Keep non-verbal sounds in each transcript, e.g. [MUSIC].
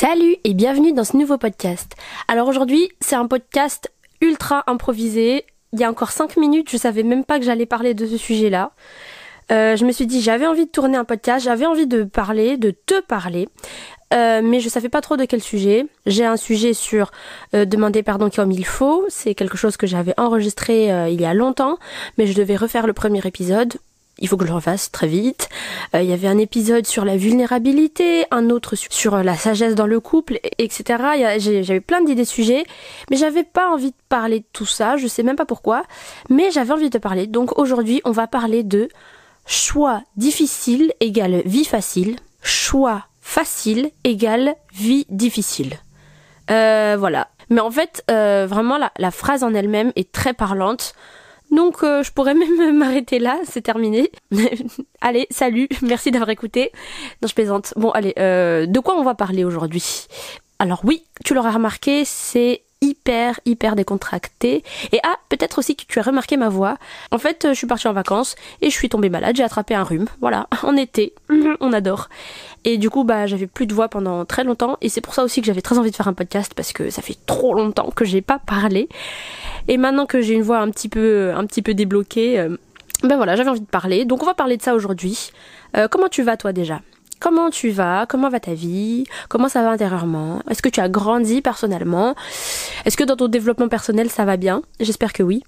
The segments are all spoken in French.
Salut et bienvenue dans ce nouveau podcast. Alors aujourd'hui, c'est un podcast ultra improvisé. Il y a encore 5 minutes, je savais même pas que j'allais parler de ce sujet-là. Euh, je me suis dit, j'avais envie de tourner un podcast, j'avais envie de parler, de te parler. Euh, mais je savais pas trop de quel sujet. J'ai un sujet sur euh, demander pardon comme il faut. C'est quelque chose que j'avais enregistré il y a longtemps, mais je devais refaire le premier épisode il faut que je le refasse très vite. Euh, il y avait un épisode sur la vulnérabilité, un autre sur, la sagesse dans le couple, etc. J'avais plein d'idées de sujets, mais j'avais pas envie de parler de tout ça, je sais même pas pourquoi, mais j'avais envie de parler. Donc aujourd'hui, on va parler de choix difficile égale vie facile, choix facile égale vie difficile. Euh, voilà. Mais en fait, euh, vraiment, la, la phrase en elle-même est très parlante. Donc euh, je pourrais même [LAUGHS] m'arrêter là, c'est terminé. [LAUGHS] allez, salut, merci d'avoir écouté. Non, je plaisante. Bon, allez, euh, de quoi on va parler aujourd'hui? Alors oui, tu l'auras remarqué, c'est hyper hyper décontracté et ah peut-être aussi que tu as remarqué ma voix. En fait je suis partie en vacances et je suis tombée malade. J'ai attrapé un rhume. Voilà [LAUGHS] en été. [LAUGHS] On adore. Et du coup bah j'avais plus de voix pendant très longtemps. Et c'est pour ça aussi que j'avais très envie de faire un podcast parce que ça fait trop longtemps que j'ai pas parlé. Et maintenant que j'ai une voix un petit peu un petit peu débloquée euh, ben voilà j'avais envie de parler. Donc on va parler de ça aujourd'hui. Euh, comment tu vas toi déjà? Comment tu vas? Comment va ta vie? Comment ça va intérieurement? Est-ce que tu as grandi personnellement? Est-ce que dans ton développement personnel ça va bien? J'espère que oui.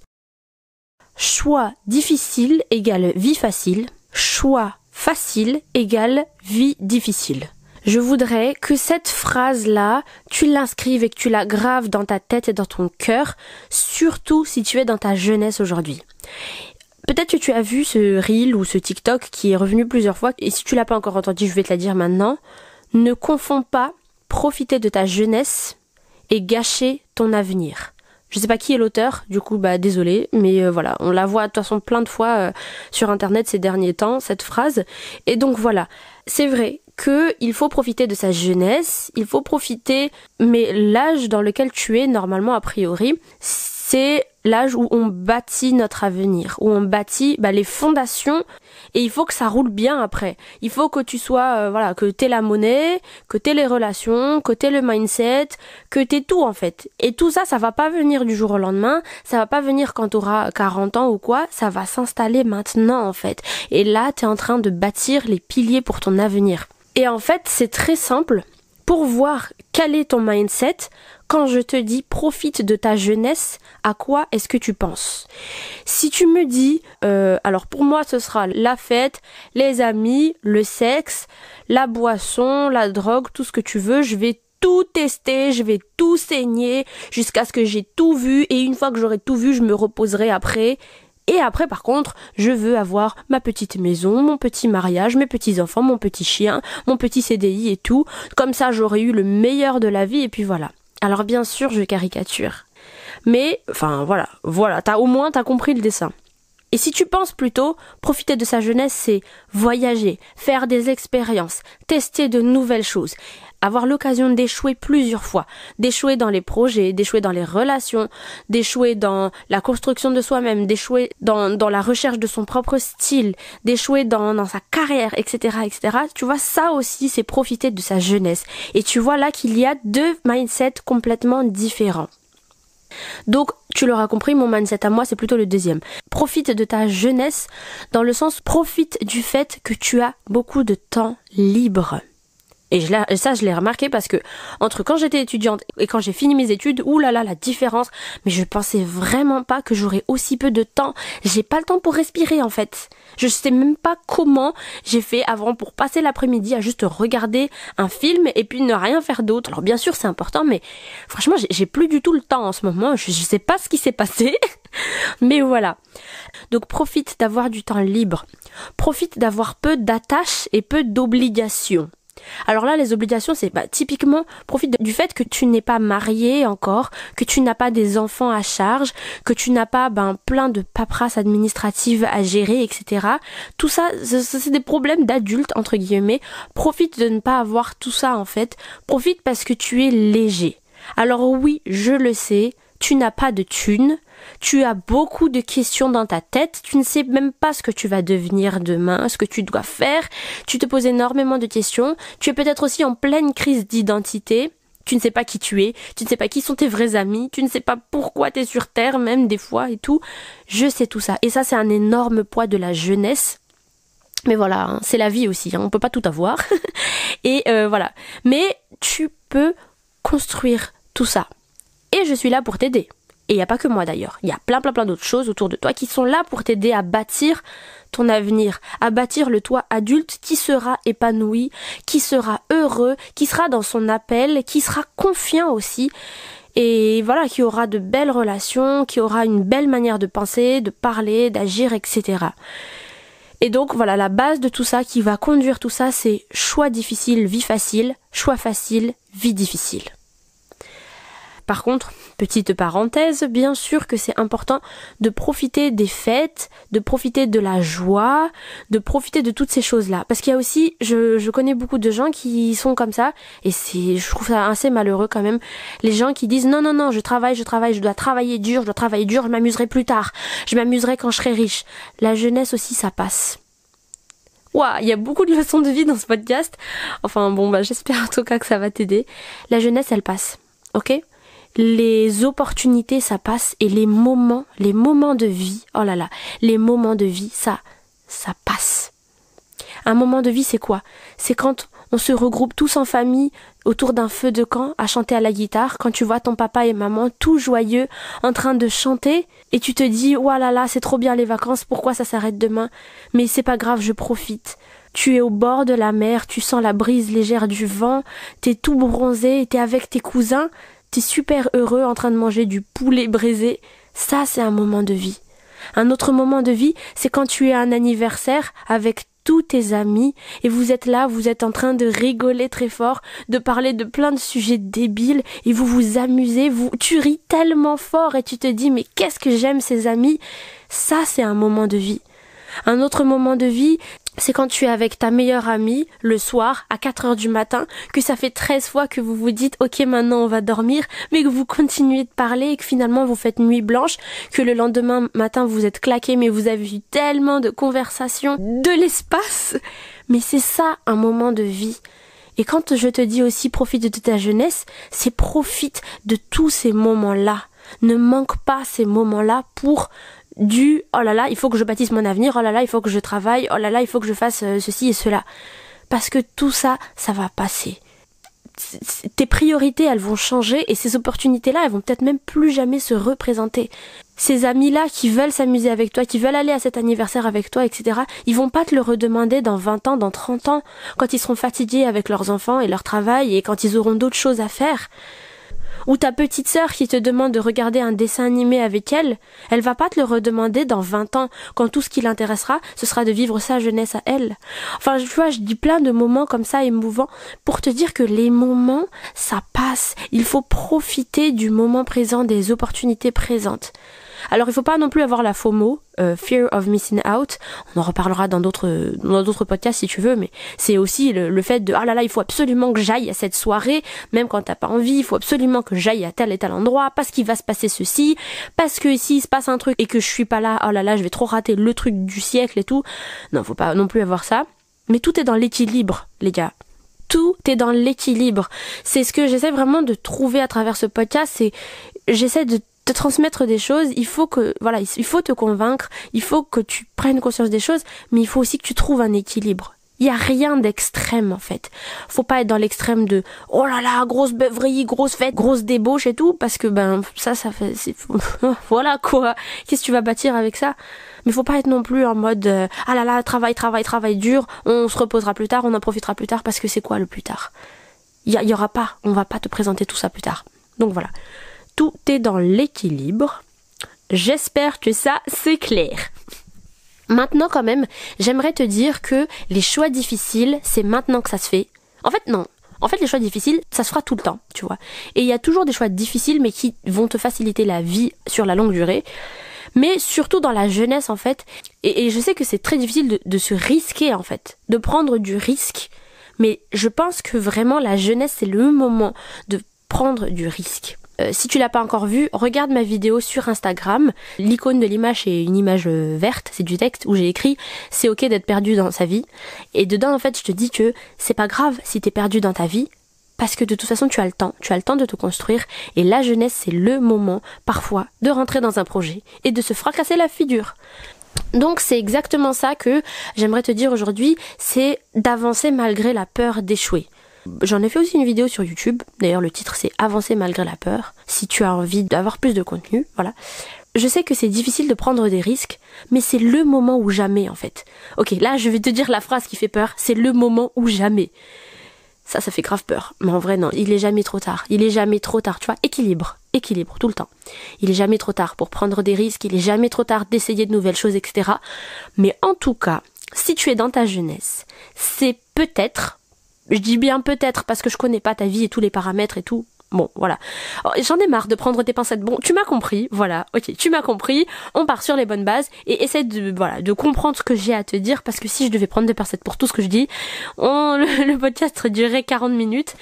Choix difficile égale vie facile. Choix facile égale vie difficile. Je voudrais que cette phrase-là, tu l'inscrives et que tu la graves dans ta tête et dans ton cœur, surtout si tu es dans ta jeunesse aujourd'hui. Peut-être que tu as vu ce reel ou ce TikTok qui est revenu plusieurs fois, et si tu l'as pas encore entendu, je vais te la dire maintenant. Ne confonds pas profiter de ta jeunesse et gâcher ton avenir. Je sais pas qui est l'auteur, du coup bah désolé, mais euh, voilà, on la voit de toute façon plein de fois euh, sur internet ces derniers temps cette phrase. Et donc voilà, c'est vrai que il faut profiter de sa jeunesse, il faut profiter mais l'âge dans lequel tu es normalement a priori, c'est l'âge où on bâtit notre avenir, où on bâtit bah, les fondations et il faut que ça roule bien après. Il faut que tu sois, euh, voilà, que t'aies la monnaie, que t'aies les relations, que t'aies le mindset, que t'aies tout en fait. Et tout ça, ça va pas venir du jour au lendemain, ça va pas venir quand t'auras 40 ans ou quoi, ça va s'installer maintenant en fait. Et là, t'es en train de bâtir les piliers pour ton avenir. Et en fait, c'est très simple. Pour voir quel est ton mindset, quand je te dis profite de ta jeunesse, à quoi est-ce que tu penses? Si tu me dis, euh, alors pour moi ce sera la fête, les amis, le sexe, la boisson, la drogue, tout ce que tu veux, je vais tout tester, je vais tout saigner jusqu'à ce que j'ai tout vu et une fois que j'aurai tout vu, je me reposerai après et après, par contre, je veux avoir ma petite maison, mon petit mariage, mes petits enfants, mon petit chien, mon petit CDI et tout. Comme ça, j'aurai eu le meilleur de la vie et puis voilà. Alors bien sûr, je caricature. Mais, enfin voilà, voilà, t'as au moins t'as compris le dessin. Et si tu penses plutôt, profiter de sa jeunesse, c'est voyager, faire des expériences, tester de nouvelles choses, avoir l'occasion d'échouer plusieurs fois, d'échouer dans les projets, d'échouer dans les relations, d'échouer dans la construction de soi-même, d'échouer dans, dans la recherche de son propre style, d'échouer dans, dans sa carrière, etc., etc. Tu vois, ça aussi, c'est profiter de sa jeunesse. Et tu vois là qu'il y a deux mindsets complètement différents. Donc, tu l'auras compris, mon mindset à moi, c'est plutôt le deuxième. Profite de ta jeunesse dans le sens profite du fait que tu as beaucoup de temps libre. Et je ça, je l'ai remarqué parce que entre quand j'étais étudiante et quand j'ai fini mes études, oulala, la différence. Mais je pensais vraiment pas que j'aurais aussi peu de temps. J'ai pas le temps pour respirer en fait. Je sais même pas comment j'ai fait avant pour passer l'après-midi à juste regarder un film et puis ne rien faire d'autre. Alors bien sûr c'est important, mais franchement j'ai plus du tout le temps en ce moment. Je, je sais pas ce qui s'est passé, [LAUGHS] mais voilà. Donc profite d'avoir du temps libre. Profite d'avoir peu d'attaches et peu d'obligations. Alors là, les obligations, c'est bah, typiquement profite du fait que tu n'es pas marié encore, que tu n'as pas des enfants à charge, que tu n'as pas ben, plein de paperasses administratives à gérer, etc. Tout ça, c'est des problèmes d'adultes, entre guillemets. Profite de ne pas avoir tout ça, en fait. Profite parce que tu es léger. Alors oui, je le sais, tu n'as pas de thunes, tu as beaucoup de questions dans ta tête, tu ne sais même pas ce que tu vas devenir demain, ce que tu dois faire, tu te poses énormément de questions, tu es peut-être aussi en pleine crise d'identité, tu ne sais pas qui tu es, tu ne sais pas qui sont tes vrais amis, tu ne sais pas pourquoi tu es sur Terre même des fois et tout. Je sais tout ça. Et ça c'est un énorme poids de la jeunesse. Mais voilà, hein, c'est la vie aussi, hein, on peut pas tout avoir. [LAUGHS] et euh, voilà. Mais tu peux construire tout ça. Et je suis là pour t'aider. Et il n'y a pas que moi d'ailleurs. Il y a plein plein plein d'autres choses autour de toi qui sont là pour t'aider à bâtir ton avenir, à bâtir le toi adulte qui sera épanoui, qui sera heureux, qui sera dans son appel, qui sera confiant aussi. Et voilà, qui aura de belles relations, qui aura une belle manière de penser, de parler, d'agir, etc. Et donc voilà, la base de tout ça qui va conduire tout ça, c'est choix difficile, vie facile, choix facile, vie difficile. Par contre, petite parenthèse, bien sûr que c'est important de profiter des fêtes, de profiter de la joie, de profiter de toutes ces choses-là. Parce qu'il y a aussi, je, connais beaucoup de gens qui sont comme ça, et je trouve ça assez malheureux quand même, les gens qui disent non, non, non, je travaille, je travaille, je dois travailler dur, je dois travailler dur, je m'amuserai plus tard, je m'amuserai quand je serai riche. La jeunesse aussi, ça passe. Waouh, il y a beaucoup de leçons de vie dans ce podcast. Enfin bon, bah j'espère en tout cas que ça va t'aider. La jeunesse, elle passe. Ok? Les opportunités ça passe et les moments, les moments de vie, oh là là, les moments de vie ça ça passe. Un moment de vie c'est quoi? C'est quand on se regroupe tous en famille autour d'un feu de camp à chanter à la guitare, quand tu vois ton papa et maman tout joyeux en train de chanter et tu te dis oh là là, c'est trop bien les vacances, pourquoi ça s'arrête demain? Mais c'est pas grave, je profite. Tu es au bord de la mer, tu sens la brise légère du vent, t'es tout bronzé, t'es avec tes cousins, t'es super heureux en train de manger du poulet braisé, ça c'est un moment de vie. Un autre moment de vie, c'est quand tu es à un anniversaire avec tous tes amis et vous êtes là, vous êtes en train de rigoler très fort, de parler de plein de sujets débiles et vous vous amusez, vous tu ris tellement fort et tu te dis mais qu'est-ce que j'aime ces amis? Ça c'est un moment de vie. Un autre moment de vie, c'est quand tu es avec ta meilleure amie le soir à 4 heures du matin, que ça fait 13 fois que vous vous dites ok maintenant on va dormir, mais que vous continuez de parler et que finalement vous faites nuit blanche, que le lendemain matin vous êtes claqué mais vous avez eu tellement de conversations de l'espace. Mais c'est ça un moment de vie. Et quand je te dis aussi profite de ta jeunesse, c'est profite de tous ces moments-là. Ne manque pas ces moments-là pour du oh là là, il faut que je bâtisse mon avenir, oh là là, il faut que je travaille, oh là là, il faut que je fasse euh, ceci et cela. Parce que tout ça, ça va passer. Tes priorités, elles vont changer et ces opportunités-là, elles vont peut-être même plus jamais se représenter. Ces amis-là qui veulent s'amuser avec toi, qui veulent aller à cet anniversaire avec toi, etc., ils vont pas te le redemander dans 20 ans, dans 30 ans, quand ils seront fatigués avec leurs enfants et leur travail et quand ils auront d'autres choses à faire ou ta petite sœur qui te demande de regarder un dessin animé avec elle, elle va pas te le redemander dans 20 ans, quand tout ce qui l'intéressera, ce sera de vivre sa jeunesse à elle. Enfin, tu vois, je dis plein de moments comme ça émouvants pour te dire que les moments, ça passe. Il faut profiter du moment présent, des opportunités présentes. Alors il faut pas non plus avoir la FOMO, euh, fear of missing out. On en reparlera dans d'autres dans d'autres podcasts si tu veux, mais c'est aussi le, fait de ah là là il faut absolument que j'aille à cette soirée, même quand t'as pas envie, il faut absolument que j'aille à tel et tel endroit parce qu'il va se passer ceci, parce que s'il se passe un truc et que je suis pas là, oh là là je vais trop rater le truc du siècle et tout. Non, faut pas non plus avoir ça. Mais tout est dans l'équilibre, les gars tout est dans l'équilibre. C'est ce que j'essaie vraiment de trouver à travers ce podcast, c'est j'essaie de te transmettre des choses, il faut que voilà, il faut te convaincre, il faut que tu prennes conscience des choses, mais il faut aussi que tu trouves un équilibre. Il y a rien d'extrême en fait. Faut pas être dans l'extrême de oh là là grosse beuverie, grosse fête, grosse débauche et tout parce que ben ça ça fait [LAUGHS] voilà quoi. Qu'est-ce que tu vas bâtir avec ça? Mais faut pas être non plus en mode euh, ah là là travail travail travail dur, on se reposera plus tard, on en profitera plus tard parce que c'est quoi le plus tard? Il y, y aura pas, on va pas te présenter tout ça plus tard. Donc voilà tout est dans l'équilibre. J'espère que ça c'est clair. Maintenant quand même, j'aimerais te dire que les choix difficiles, c'est maintenant que ça se fait. En fait non. En fait, les choix difficiles, ça se fera tout le temps, tu vois. Et il y a toujours des choix difficiles, mais qui vont te faciliter la vie sur la longue durée. Mais surtout dans la jeunesse, en fait. Et, je sais que c'est très difficile de, de se risquer, en fait. De prendre du risque. Mais je pense que vraiment la jeunesse, c'est le moment de prendre du risque. Euh, si tu l'as pas encore vu, regarde ma vidéo sur Instagram. L'icône de l'image est une image euh, verte, c'est du texte où j'ai écrit c'est ok d'être perdu dans sa vie. Et dedans en fait je te dis que c'est pas grave si t'es perdu dans ta vie, parce que de toute façon tu as le temps, tu as le temps de te construire et la jeunesse c'est le moment parfois de rentrer dans un projet et de se fracasser la figure. Donc c'est exactement ça que j'aimerais te dire aujourd'hui, c'est d'avancer malgré la peur d'échouer. J'en ai fait aussi une vidéo sur YouTube. D'ailleurs, le titre c'est Avancer malgré la peur. Si tu as envie d'avoir plus de contenu, voilà. Je sais que c'est difficile de prendre des risques, mais c'est le moment ou jamais en fait. Ok, là je vais te dire la phrase qui fait peur, c'est le moment ou jamais. Ça, ça fait grave peur. Mais en vrai, non, il est jamais trop tard. Il est jamais trop tard, tu vois. Équilibre, équilibre, tout le temps. Il est jamais trop tard pour prendre des risques, il est jamais trop tard d'essayer de nouvelles choses, etc. Mais en tout cas, si tu es dans ta jeunesse, c'est peut-être je dis bien peut-être parce que je connais pas ta vie et tous les paramètres et tout. Bon, voilà. Oh, j'en ai marre de prendre tes pincettes. Bon, tu m'as compris, voilà. Ok, tu m'as compris. On part sur les bonnes bases et essaie de, voilà, de comprendre ce que j'ai à te dire parce que si je devais prendre des pincettes pour tout ce que je dis, [LAUGHS] le, podcast durerait 40 minutes.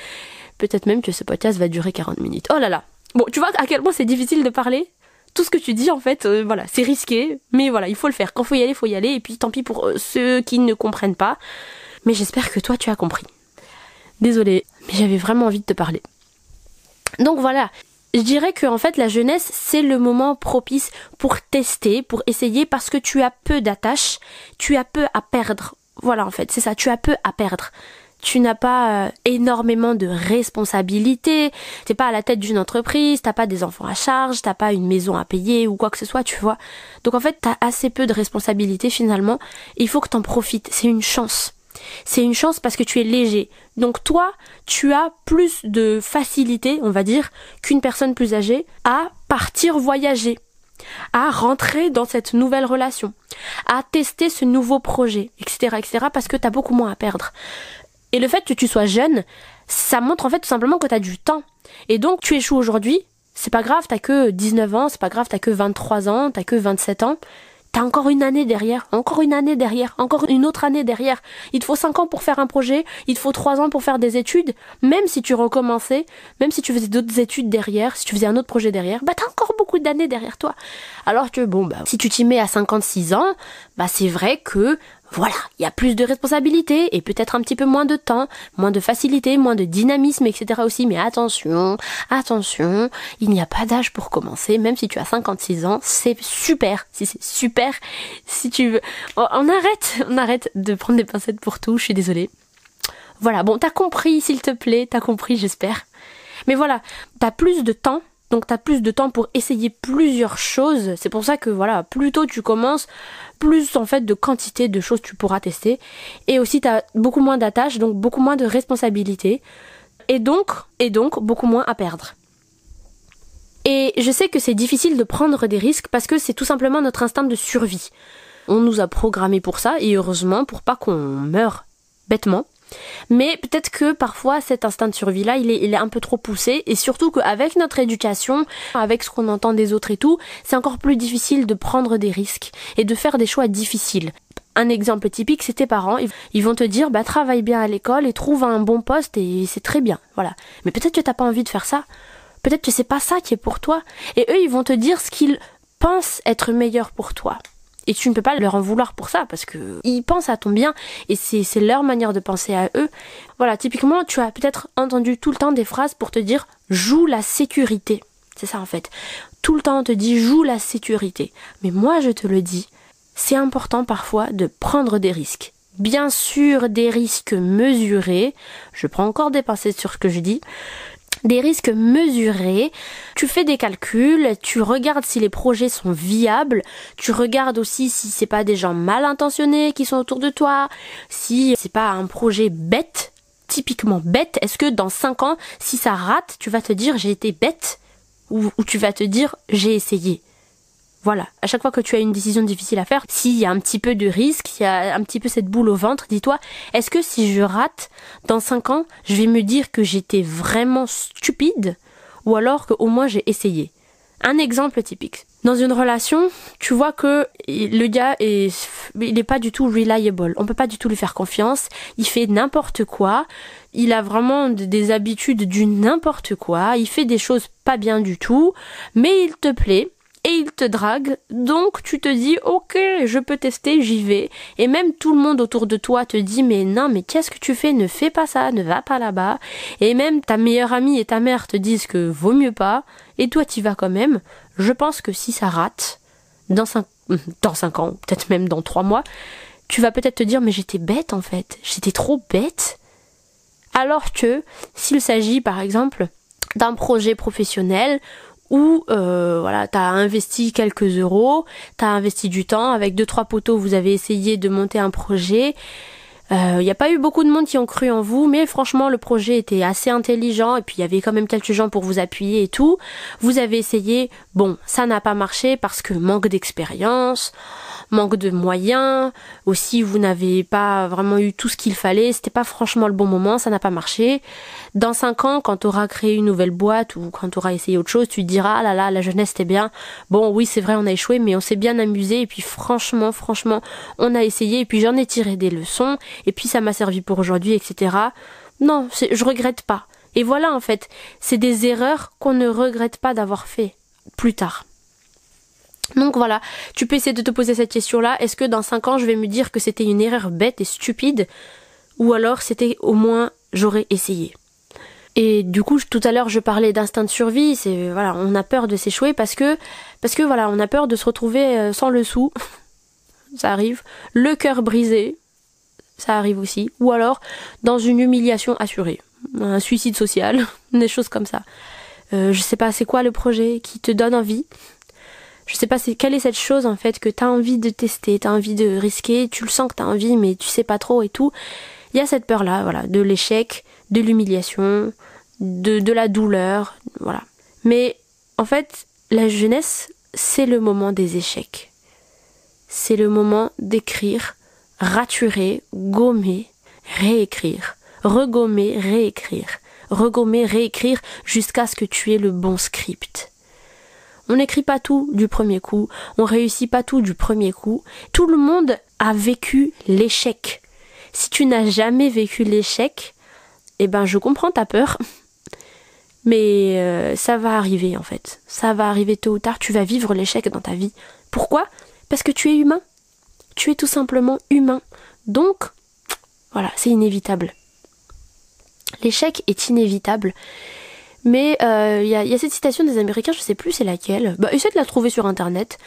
Peut-être même que ce podcast va durer 40 minutes. Oh là là. Bon, tu vois à quel point c'est difficile de parler? Tout ce que tu dis en fait euh, voilà c'est risqué mais voilà il faut le faire quand faut y aller faut y aller et puis tant pis pour euh, ceux qui ne comprennent pas mais j'espère que toi tu as compris Désolée, mais j'avais vraiment envie de te parler. Donc voilà, je dirais que en fait la jeunesse c'est le moment propice pour tester, pour essayer parce que tu as peu d'attaches, tu as peu à perdre. Voilà en fait, c'est ça, tu as peu à perdre. Tu n'as pas euh, énormément de responsabilités, t'es pas à la tête d'une entreprise, t'as pas des enfants à charge, t'as pas une maison à payer ou quoi que ce soit, tu vois. Donc en fait, t'as assez peu de responsabilités finalement, il faut que t'en profites, c'est une chance. C'est une chance parce que tu es léger. Donc toi, tu as plus de facilité, on va dire, qu'une personne plus âgée à partir voyager, à rentrer dans cette nouvelle relation, à tester ce nouveau projet, etc., etc., parce que tu as beaucoup moins à perdre. Et le fait que tu sois jeune, ça montre en fait tout simplement que tu as du temps. Et donc tu échoues aujourd'hui, c'est pas grave, t'as que 19 ans, c'est pas grave, t'as que 23 ans, t'as que 27 ans, T'as encore une année derrière, encore une année derrière, encore une autre année derrière. Il te faut 5 ans pour faire un projet, il te faut 3 ans pour faire des études. Même si tu recommençais, même si tu faisais d'autres études derrière, si tu faisais un autre projet derrière, bah t'as encore beaucoup d'années derrière toi. Alors que bon, bah, si tu t'y mets à 56 ans, bah c'est vrai que voilà, il y a plus de responsabilités et peut-être un petit peu moins de temps, moins de facilité, moins de dynamisme, etc. aussi. Mais attention, attention, il n'y a pas d'âge pour commencer, même si tu as 56 ans, c'est super, si c'est super, si tu veux. Oh, on arrête, on arrête de prendre des pincettes pour tout, je suis désolée. Voilà, bon, t'as compris, s'il te plaît, t'as compris, j'espère. Mais voilà, t'as plus de temps donc tu as plus de temps pour essayer plusieurs choses. C'est pour ça que voilà, plus tôt tu commences, plus en fait de quantité de choses tu pourras tester. Et aussi tu as beaucoup moins d'attaches, donc beaucoup moins de responsabilités. Et donc, et donc beaucoup moins à perdre. Et je sais que c'est difficile de prendre des risques parce que c'est tout simplement notre instinct de survie. On nous a programmé pour ça et heureusement pour pas qu'on meure bêtement. Mais peut-être que parfois cet instinct de survie-là, il est, il est un peu trop poussé et surtout qu'avec notre éducation, avec ce qu'on entend des autres et tout, c'est encore plus difficile de prendre des risques et de faire des choix difficiles. Un exemple typique, c'est tes parents, ils vont te dire bah travaille bien à l'école et trouve un bon poste et c'est très bien, voilà. Mais peut-être que t'as pas envie de faire ça. Peut-être que c'est pas ça qui est pour toi. Et eux, ils vont te dire ce qu'ils pensent être meilleur pour toi. Et tu ne peux pas leur en vouloir pour ça parce que ils pensent à ton bien et c'est leur manière de penser à eux. Voilà, typiquement, tu as peut-être entendu tout le temps des phrases pour te dire joue la sécurité. C'est ça en fait. Tout le temps on te dit joue la sécurité. Mais moi je te le dis, c'est important parfois de prendre des risques. Bien sûr, des risques mesurés. Je prends encore des pincettes sur ce que je dis des risques mesurés, tu fais des calculs, tu regardes si les projets sont viables, tu regardes aussi si c'est pas des gens mal intentionnés qui sont autour de toi, si c'est pas un projet bête, typiquement bête, est-ce que dans 5 ans, si ça rate, tu vas te dire j'ai été bête ou, ou tu vas te dire j'ai essayé? Voilà, à chaque fois que tu as une décision difficile à faire, s'il y a un petit peu de risque, s'il y a un petit peu cette boule au ventre, dis-toi, est-ce que si je rate dans 5 ans, je vais me dire que j'étais vraiment stupide ou alors qu'au moins j'ai essayé? Un exemple typique. Dans une relation, tu vois que le gars est, il n'est pas du tout reliable. On peut pas du tout lui faire confiance. Il fait n'importe quoi. Il a vraiment des habitudes du n'importe quoi. Il fait des choses pas bien du tout. Mais il te plaît et il te drague. Donc tu te dis ok, je peux tester, j'y vais. Et même tout le monde autour de toi te dit mais non, mais qu'est-ce que tu fais? Ne fais pas ça, ne va pas là-bas. Et même ta meilleure amie et ta mère te disent que vaut mieux pas. Et toi tu vas quand même. Je pense que si ça rate, dans 5 [LAUGHS] dans cinq ans, peut-être même dans 3 mois, tu vas peut-être te dire mais j'étais bête en fait, j'étais trop bête. Alors que s'il s'agit par exemple d'un projet professionnel où euh, voilà, tu as investi quelques euros, tu as investi du temps, avec deux trois poteaux, vous avez essayé de monter un projet. Il euh, n'y a pas eu beaucoup de monde qui ont cru en vous, mais franchement le projet était assez intelligent et puis il y avait quand même quelques gens pour vous appuyer et tout. Vous avez essayé, bon, ça n'a pas marché parce que manque d'expérience, manque de moyens, aussi vous n'avez pas vraiment eu tout ce qu'il fallait, c'était pas franchement le bon moment, ça n'a pas marché. Dans cinq ans, quand tu auras créé une nouvelle boîte ou quand tu auras essayé autre chose, tu te diras ah là là, la jeunesse c'était bien. Bon oui c'est vrai on a échoué mais on s'est bien amusé. Et puis franchement franchement on a essayé. Et puis j'en ai tiré des leçons et puis ça m'a servi pour aujourd'hui etc. Non, je regrette pas. Et voilà en fait, c'est des erreurs qu'on ne regrette pas d'avoir fait plus tard. Donc voilà, tu peux essayer de te poser cette question-là. Est-ce que dans 5 ans, je vais me dire que c'était une erreur bête et stupide? Ou alors c'était au moins j'aurais essayé et du coup, tout à l'heure, je parlais d'instinct de survie. C'est voilà, on a peur de s'échouer parce que parce que voilà, on a peur de se retrouver euh, sans le sou. [LAUGHS] ça arrive. Le cœur brisé, ça arrive aussi. Ou alors dans une humiliation assurée, un suicide social, [LAUGHS] des choses comme ça. Euh, je sais pas, c'est quoi le projet qui te donne envie? Je sais pas c'est quelle est cette chose en fait que tu as envie de tester, tu as envie de risquer, tu le sens que tu as envie mais tu sais pas trop et tout. Il y a cette peur là, voilà, de l'échec, de l'humiliation, de, de la douleur, voilà. Mais en fait, la jeunesse, c'est le moment des échecs. C'est le moment d'écrire, raturer, gommer, réécrire, regommer, réécrire, regommer, réécrire jusqu'à ce que tu aies le bon script. On n'écrit pas tout du premier coup, on réussit pas tout du premier coup. Tout le monde a vécu l'échec. Si tu n'as jamais vécu l'échec, eh ben je comprends ta peur. [LAUGHS] Mais euh, ça va arriver en fait. Ça va arriver tôt ou tard, tu vas vivre l'échec dans ta vie. Pourquoi? Parce que tu es humain. Tu es tout simplement humain. Donc, voilà, c'est inévitable. L'échec est inévitable. Mais il euh, y, a, cette citation des Américains, je sais plus c'est laquelle. Bah, essaie de la trouver sur internet,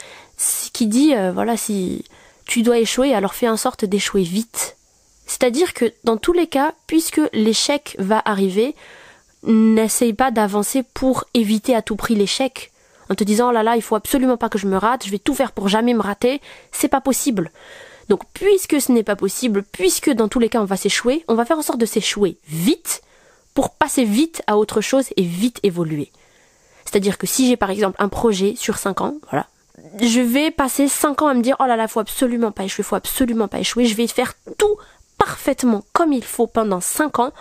qui dit euh, voilà si tu dois échouer, alors fais en sorte d'échouer vite. C'est-à-dire que dans tous les cas, puisque l'échec va arriver, n'essaye pas d'avancer pour éviter à tout prix l'échec. En te disant oh là là, il faut absolument pas que je me rate, je vais tout faire pour jamais me rater, c'est pas possible. Donc puisque ce n'est pas possible, puisque dans tous les cas on va s'échouer, on va faire en sorte de s'échouer vite pour passer vite à autre chose et vite évoluer. C'est-à-dire que si j'ai par exemple un projet sur 5 ans, voilà, je vais passer 5 ans à me dire oh là là, faut absolument pas échouer, faut absolument pas échouer, je vais faire tout parfaitement comme il faut pendant 5 ans.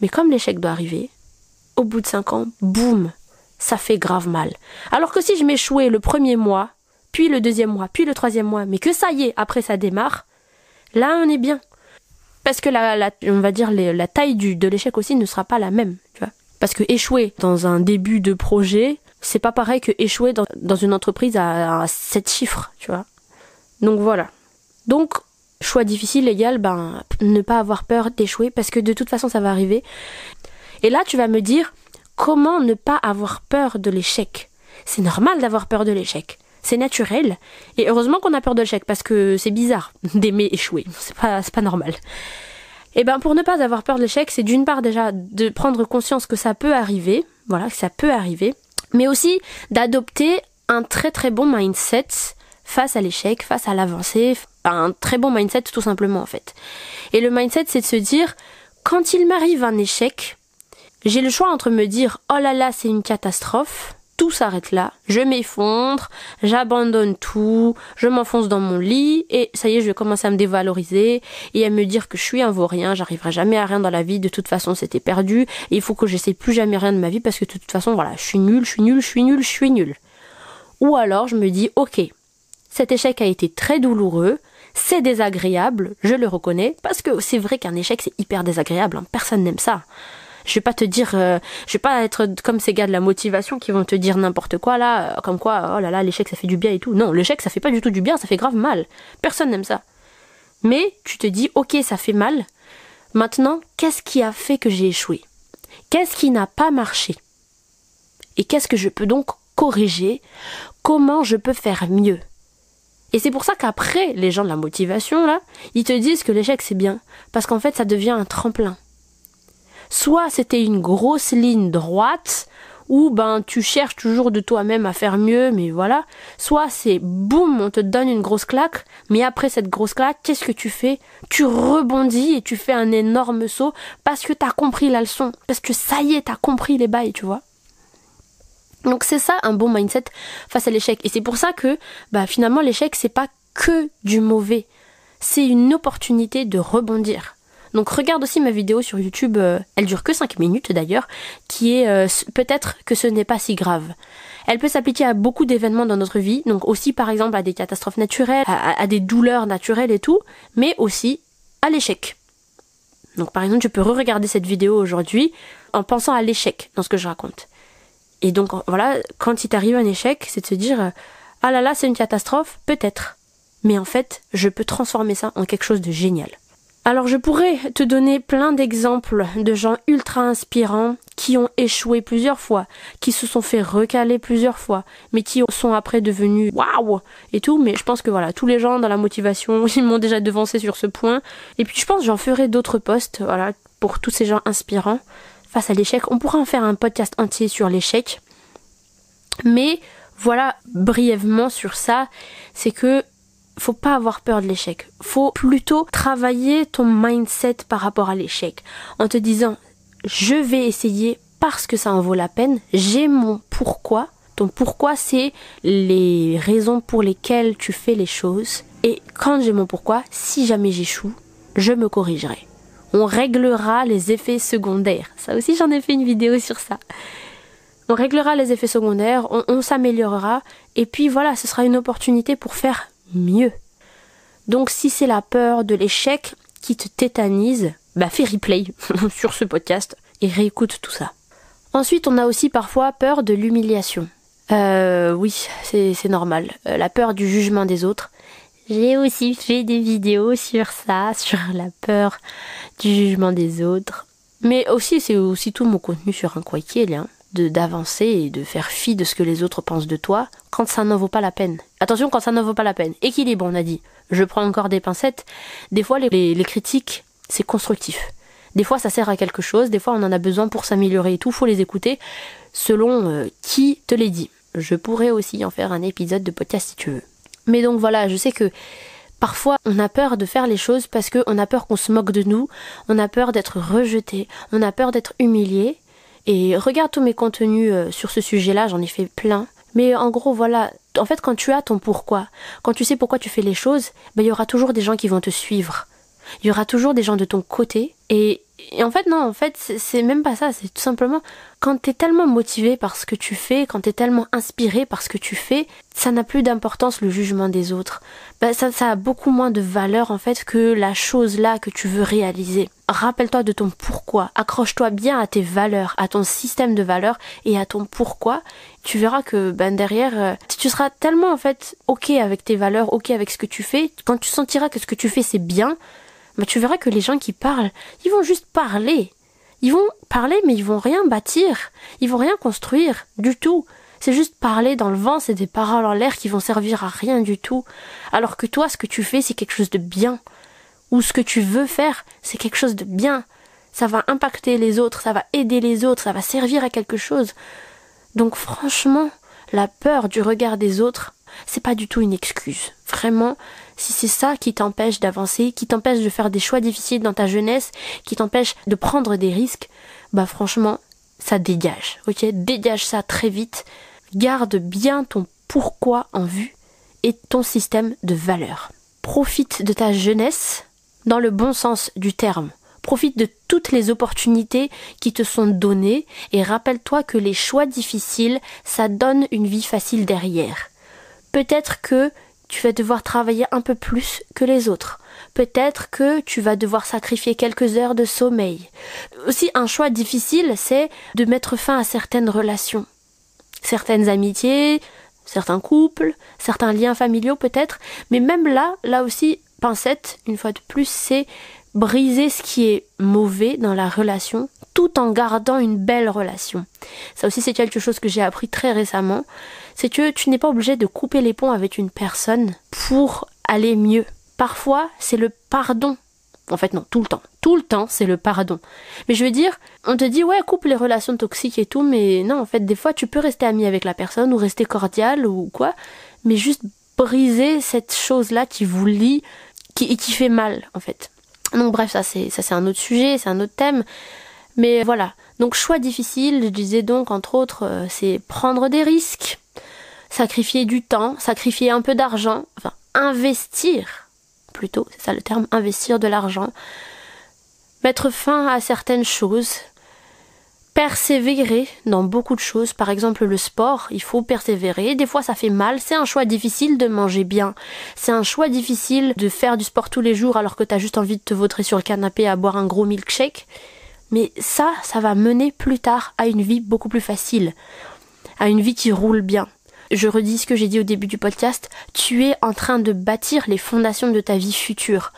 Mais comme l'échec doit arriver, au bout de 5 ans, boum, ça fait grave mal. Alors que si je m'échouais le premier mois, puis le deuxième mois, puis le troisième mois, mais que ça y est, après ça démarre, là on est bien. Parce que la, on va dire la taille du, de l'échec aussi ne sera pas la même, tu vois. Parce que échouer dans un début de projet, c'est pas pareil que échouer dans, dans une entreprise à, à 7 chiffres, tu vois. Donc voilà. Donc choix difficile égal ben ne pas avoir peur d'échouer parce que de toute façon ça va arriver. Et là tu vas me dire comment ne pas avoir peur de l'échec? C'est normal d'avoir peur de l'échec. C'est naturel. Et heureusement qu'on a peur de l'échec parce que c'est bizarre [LAUGHS] d'aimer échouer. C'est pas, pas normal. Et eh ben pour ne pas avoir peur de l'échec, c'est d'une part déjà de prendre conscience que ça peut arriver, voilà, que ça peut arriver, mais aussi d'adopter un très très bon mindset face à l'échec, face à l'avancée, un très bon mindset tout simplement en fait. Et le mindset c'est de se dire quand il m'arrive un échec, j'ai le choix entre me dire oh là là c'est une catastrophe, tout s'arrête là, je m'effondre, j'abandonne tout, je m'enfonce dans mon lit. Et ça y est je vais commencer à me dévaloriser et à me dire que je suis un vaurien, j'arriverai jamais à rien dans la vie, de toute façon c'était perdu. Et il faut que j'essaie plus jamais rien de ma vie parce que de toute façon voilà je suis nul, je suis nul, je suis nul, je suis nul. Ou alors je me dis, ok, cet échec a été très douloureux, c'est désagréable, je le reconnais, parce que c'est vrai qu'un échec c'est hyper désagréable, hein. personne n'aime ça. Je vais pas te dire, euh, je vais pas être comme ces gars de la motivation qui vont te dire n'importe quoi là, euh, comme quoi, oh là là, l'échec ça fait du bien et tout. Non, l'échec ça fait pas du tout du bien, ça fait grave mal. Personne n'aime ça. Mais tu te dis, ok, ça fait mal. Maintenant, qu'est-ce qui a fait que j'ai échoué? Qu'est-ce qui n'a pas marché? Et qu'est-ce que je peux donc corriger? Comment je peux faire mieux? Et c'est pour ça qu'après, les gens de la motivation, là, ils te disent que l'échec c'est bien. Parce qu'en fait, ça devient un tremplin. Soit c'était une grosse ligne droite, où ben tu cherches toujours de toi-même à faire mieux, mais voilà. Soit c'est boum, on te donne une grosse claque, mais après cette grosse claque, qu'est-ce que tu fais? Tu rebondis et tu fais un énorme saut parce que t'as compris la leçon, parce que ça y est, t'as compris les bails, tu vois. Donc c'est ça un bon mindset face à l'échec. Et c'est pour ça que bah, finalement l'échec c'est pas que du mauvais. C'est une opportunité de rebondir. Donc regarde aussi ma vidéo sur YouTube, euh, elle dure que 5 minutes d'ailleurs, qui est euh, peut-être que ce n'est pas si grave. Elle peut s'appliquer à beaucoup d'événements dans notre vie, donc aussi par exemple à des catastrophes naturelles, à des douleurs naturelles et tout, mais aussi à l'échec. Donc par exemple, je peux re-regarder cette vidéo aujourd'hui en pensant à l'échec dans ce que je raconte. Et donc voilà, quand il t'arrive un échec, c'est de se dire ah là là, c'est une catastrophe, peut-être. Mais en fait, je peux transformer ça en quelque chose de génial. Alors je pourrais te donner plein d'exemples de gens ultra inspirants qui ont échoué plusieurs fois, qui se sont fait recaler plusieurs fois, mais qui sont après devenus waouh et tout. Mais je pense que voilà, tous les gens dans la motivation, [LAUGHS] ils m'ont déjà devancé sur ce point. Et puis je pense j'en ferai d'autres posts, voilà, pour tous ces gens inspirants face à l'échec. On pourra en faire un podcast entier sur l'échec. Mais voilà, brièvement sur ça, c'est que faut pas avoir peur de l'échec. Faut plutôt travailler ton mindset par rapport à l'échec en te disant je vais essayer parce que ça en vaut la peine, j'ai mon pourquoi. Ton pourquoi c'est les raisons pour lesquelles tu fais les choses et quand j'ai mon pourquoi, si jamais j'échoue, je me corrigerai on réglera les effets secondaires. Ça aussi, j'en ai fait une vidéo sur ça. On réglera les effets secondaires, on, s'améliorera, et puis voilà, ce sera une opportunité pour faire mieux. Donc si c'est la peur de l'échec qui te tétanise, bah fais replay [LAUGHS] sur ce podcast et réécoute tout ça. Ensuite, on a aussi parfois peur de l'humiliation. Euh, oui, c'est normal. Euh, la peur du jugement des autres. J'ai aussi fait des vidéos sur ça, [LAUGHS] sur la peur du jugement des autres. Mais aussi, c'est aussi tout mon contenu sur un hein, de d'avancer et de faire fi de ce que les autres pensent de toi quand ça n'en vaut pas la peine. Attention, quand ça n'en vaut pas la peine. Équilibre, on a dit. Je prends encore des pincettes. Des fois, les, les, critiques, c'est constructif. Des fois, ça sert à quelque chose. Des fois, on en a besoin pour s'améliorer et tout. Faut les écouter selon euh, qui te les dit. Je pourrais aussi en faire un épisode de podcast si tu veux. Mais donc voilà, je sais que Parfois, on a peur de faire les choses parce qu'on a peur qu'on se moque de nous, on a peur d'être rejeté, on a peur d'être humilié. Et regarde tous mes contenus euh, sur ce sujet-là, j'en ai fait plein. Mais en gros, voilà, en fait, quand tu as ton pourquoi, quand tu sais pourquoi tu fais les choses, ben, il y aura toujours des gens qui vont te suivre. Il y aura toujours des gens de ton côté. Et en fait, non, en fait, c'est même pas ça. C'est tout simplement quand t'es tellement motivé par ce que tu fais, quand t'es tellement inspiré par ce que tu fais, ça n'a plus d'importance le jugement des autres. Bah, ça, ça a beaucoup moins de valeur en fait que la chose là que tu veux réaliser. Rappelle-toi de ton pourquoi. Accroche-toi bien à tes valeurs, à ton système de valeurs et à ton pourquoi. Tu verras que ben derrière, euh, tu seras tellement en fait ok avec tes valeurs, ok avec ce que tu fais. Quand tu sentiras que ce que tu fais c'est bien, bah, tu verras que les gens qui parlent, ils vont juste parler. Ils vont parler, mais ils vont rien bâtir. Ils vont rien construire du tout. C'est juste parler dans le vent, c'est des paroles en l'air qui vont servir à rien du tout. Alors que toi, ce que tu fais, c'est quelque chose de bien. Ou ce que tu veux faire, c'est quelque chose de bien. Ça va impacter les autres, ça va aider les autres, ça va servir à quelque chose. Donc franchement, la peur du regard des autres, c'est pas du tout une excuse. Vraiment, si c'est ça qui t'empêche d'avancer, qui t'empêche de faire des choix difficiles dans ta jeunesse, qui t'empêche de prendre des risques, bah franchement, ça dégage. Ok, dégage ça très vite. Garde bien ton pourquoi en vue et ton système de valeurs. Profite de ta jeunesse dans le bon sens du terme. Profite de toutes les opportunités qui te sont données et rappelle-toi que les choix difficiles, ça donne une vie facile derrière. peut-être que tu vas devoir travailler un peu plus que les autres. Peut-être que tu vas devoir sacrifier quelques heures de sommeil. Aussi, un choix difficile, c'est de mettre fin à certaines relations. Certaines amitiés, certains couples, certains liens familiaux peut-être, mais même là, là aussi, pincette, une fois de plus, c'est briser ce qui est mauvais dans la relation tout en gardant une belle relation. Ça aussi c'est quelque chose que j'ai appris très récemment, c'est que tu n'es pas obligé de couper les ponts avec une personne pour aller mieux. Parfois, c'est le pardon. En fait, non, tout le temps. Tout le temps, c'est le pardon. Mais je veux dire, on te dit, ouais, coupe les relations toxiques et tout, mais non, en fait, des fois, tu peux rester ami avec la personne ou rester cordial ou quoi, mais juste briser cette chose-là qui vous lie qui, et qui fait mal, en fait. Donc bref, ça c'est un autre sujet, c'est un autre thème. Mais voilà. Donc choix difficile, je disais donc entre autres, euh, c'est prendre des risques, sacrifier du temps, sacrifier un peu d'argent, enfin investir plutôt, c'est ça le terme, investir de l'argent, mettre fin à certaines choses, persévérer dans beaucoup de choses. Par exemple, le sport, il faut persévérer. Des fois, ça fait mal. C'est un choix difficile de manger bien. C'est un choix difficile de faire du sport tous les jours alors que tu as juste envie de te vautrer sur le canapé à boire un gros milkshake. Mais ça, ça va mener plus tard à une vie beaucoup plus facile. À une vie qui roule bien. Je redis ce que j'ai dit au début du podcast. Tu es en train de bâtir les fondations de ta vie future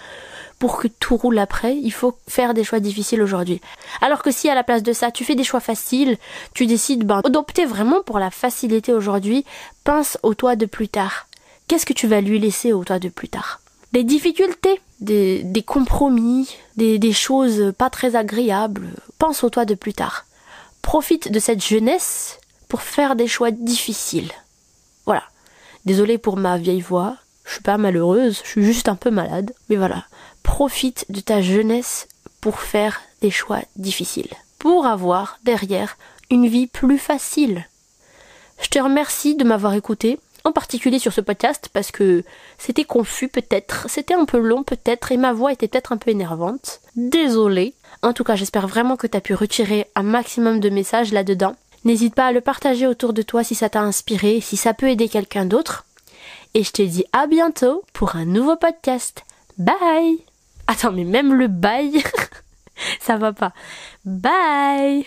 pour que tout roule après, il faut faire des choix difficiles aujourd'hui. Alors que si à la place de ça, tu fais des choix faciles, tu décides ben, d'opter vraiment pour la facilité aujourd'hui, pense au toi de plus tard. Qu'est-ce que tu vas lui laisser au toi de plus tard? Des difficultés, des, des compromis, des, des choses pas très agréables. Pense au toi de plus tard. Profite de cette jeunesse pour faire des choix difficiles. Voilà. Désolée pour ma vieille voix, je suis pas malheureuse, je suis juste un peu malade, mais voilà profite de ta jeunesse pour faire des choix difficiles, pour avoir derrière une vie plus facile. Je te remercie de m'avoir écouté, en particulier sur ce podcast, parce que c'était confus peut-être, c'était un peu long peut-être, et ma voix était peut-être un peu énervante. Désolée. En tout cas, j'espère vraiment que tu as pu retirer un maximum de messages là-dedans. N'hésite pas à le partager autour de toi si ça t'a inspiré, si ça peut aider quelqu'un d'autre. Et je te dis à bientôt pour un nouveau podcast. Bye Attends, mais même le bail, [LAUGHS] ça va pas. Bye